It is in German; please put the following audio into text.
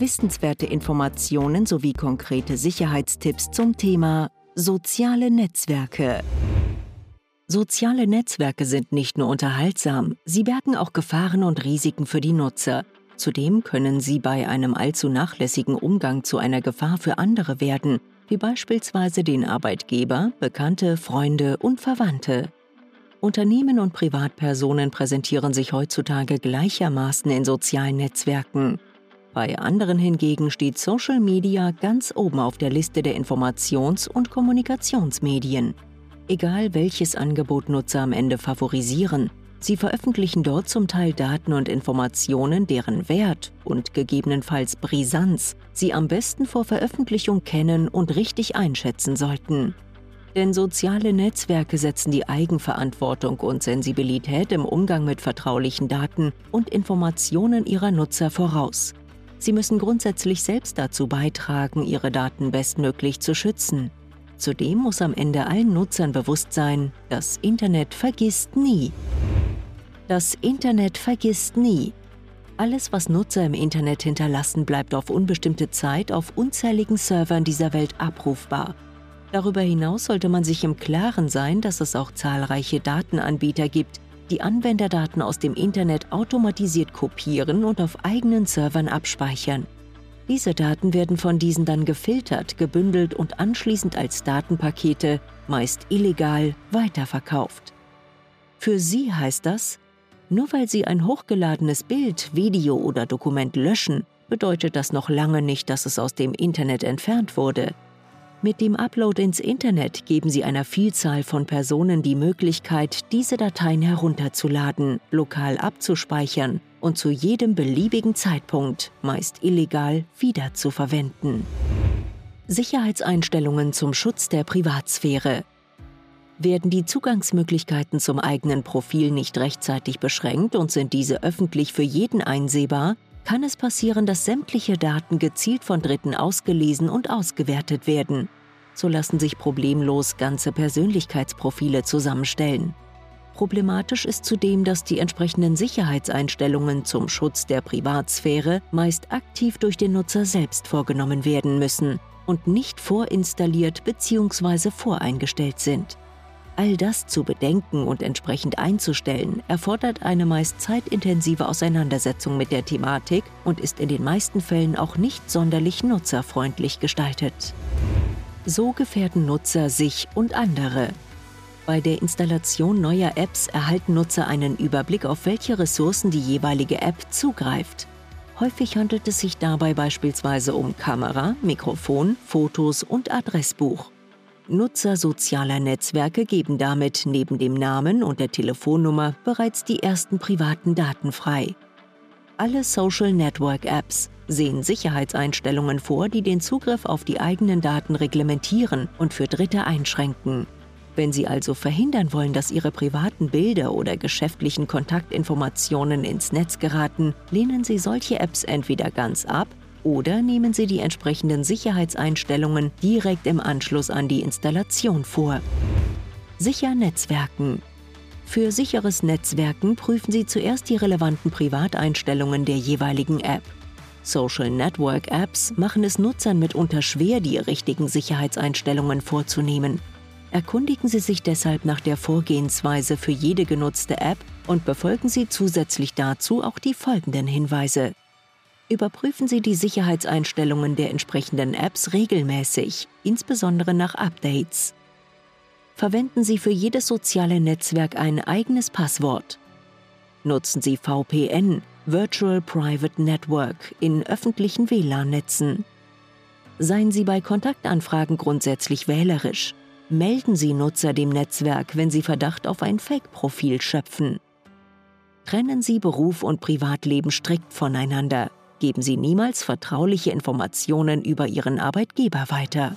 Wissenswerte Informationen sowie konkrete Sicherheitstipps zum Thema soziale Netzwerke. Soziale Netzwerke sind nicht nur unterhaltsam, sie bergen auch Gefahren und Risiken für die Nutzer. Zudem können sie bei einem allzu nachlässigen Umgang zu einer Gefahr für andere werden, wie beispielsweise den Arbeitgeber, Bekannte, Freunde und Verwandte. Unternehmen und Privatpersonen präsentieren sich heutzutage gleichermaßen in sozialen Netzwerken. Bei anderen hingegen steht Social Media ganz oben auf der Liste der Informations- und Kommunikationsmedien egal welches Angebot Nutzer am Ende favorisieren. Sie veröffentlichen dort zum Teil Daten und Informationen, deren Wert und gegebenenfalls Brisanz Sie am besten vor Veröffentlichung kennen und richtig einschätzen sollten. Denn soziale Netzwerke setzen die Eigenverantwortung und Sensibilität im Umgang mit vertraulichen Daten und Informationen ihrer Nutzer voraus. Sie müssen grundsätzlich selbst dazu beitragen, ihre Daten bestmöglich zu schützen. Zudem muss am Ende allen Nutzern bewusst sein, das Internet vergisst nie. Das Internet vergisst nie. Alles, was Nutzer im Internet hinterlassen, bleibt auf unbestimmte Zeit auf unzähligen Servern dieser Welt abrufbar. Darüber hinaus sollte man sich im Klaren sein, dass es auch zahlreiche Datenanbieter gibt, die Anwenderdaten aus dem Internet automatisiert kopieren und auf eigenen Servern abspeichern. Diese Daten werden von diesen dann gefiltert, gebündelt und anschließend als Datenpakete, meist illegal, weiterverkauft. Für Sie heißt das, nur weil Sie ein hochgeladenes Bild, Video oder Dokument löschen, bedeutet das noch lange nicht, dass es aus dem Internet entfernt wurde. Mit dem Upload ins Internet geben Sie einer Vielzahl von Personen die Möglichkeit, diese Dateien herunterzuladen, lokal abzuspeichern und zu jedem beliebigen Zeitpunkt, meist illegal, wiederzuverwenden. Sicherheitseinstellungen zum Schutz der Privatsphäre. Werden die Zugangsmöglichkeiten zum eigenen Profil nicht rechtzeitig beschränkt und sind diese öffentlich für jeden einsehbar, kann es passieren, dass sämtliche Daten gezielt von Dritten ausgelesen und ausgewertet werden. So lassen sich problemlos ganze Persönlichkeitsprofile zusammenstellen. Problematisch ist zudem, dass die entsprechenden Sicherheitseinstellungen zum Schutz der Privatsphäre meist aktiv durch den Nutzer selbst vorgenommen werden müssen und nicht vorinstalliert bzw. voreingestellt sind. All das zu bedenken und entsprechend einzustellen, erfordert eine meist zeitintensive Auseinandersetzung mit der Thematik und ist in den meisten Fällen auch nicht sonderlich nutzerfreundlich gestaltet. So gefährden Nutzer sich und andere. Bei der Installation neuer Apps erhalten Nutzer einen Überblick, auf welche Ressourcen die jeweilige App zugreift. Häufig handelt es sich dabei beispielsweise um Kamera, Mikrofon, Fotos und Adressbuch. Nutzer sozialer Netzwerke geben damit neben dem Namen und der Telefonnummer bereits die ersten privaten Daten frei. Alle Social Network Apps sehen Sicherheitseinstellungen vor, die den Zugriff auf die eigenen Daten reglementieren und für Dritte einschränken. Wenn Sie also verhindern wollen, dass Ihre privaten Bilder oder geschäftlichen Kontaktinformationen ins Netz geraten, lehnen Sie solche Apps entweder ganz ab oder nehmen Sie die entsprechenden Sicherheitseinstellungen direkt im Anschluss an die Installation vor. Sicher Netzwerken. Für sicheres Netzwerken prüfen Sie zuerst die relevanten Privateinstellungen der jeweiligen App. Social Network Apps machen es Nutzern mitunter schwer, die richtigen Sicherheitseinstellungen vorzunehmen. Erkundigen Sie sich deshalb nach der Vorgehensweise für jede genutzte App und befolgen Sie zusätzlich dazu auch die folgenden Hinweise. Überprüfen Sie die Sicherheitseinstellungen der entsprechenden Apps regelmäßig, insbesondere nach Updates. Verwenden Sie für jedes soziale Netzwerk ein eigenes Passwort. Nutzen Sie VPN, Virtual Private Network, in öffentlichen WLAN-Netzen. Seien Sie bei Kontaktanfragen grundsätzlich wählerisch. Melden Sie Nutzer dem Netzwerk, wenn Sie Verdacht auf ein Fake-Profil schöpfen. Trennen Sie Beruf und Privatleben strikt voneinander Geben Sie niemals vertrauliche Informationen über Ihren Arbeitgeber weiter.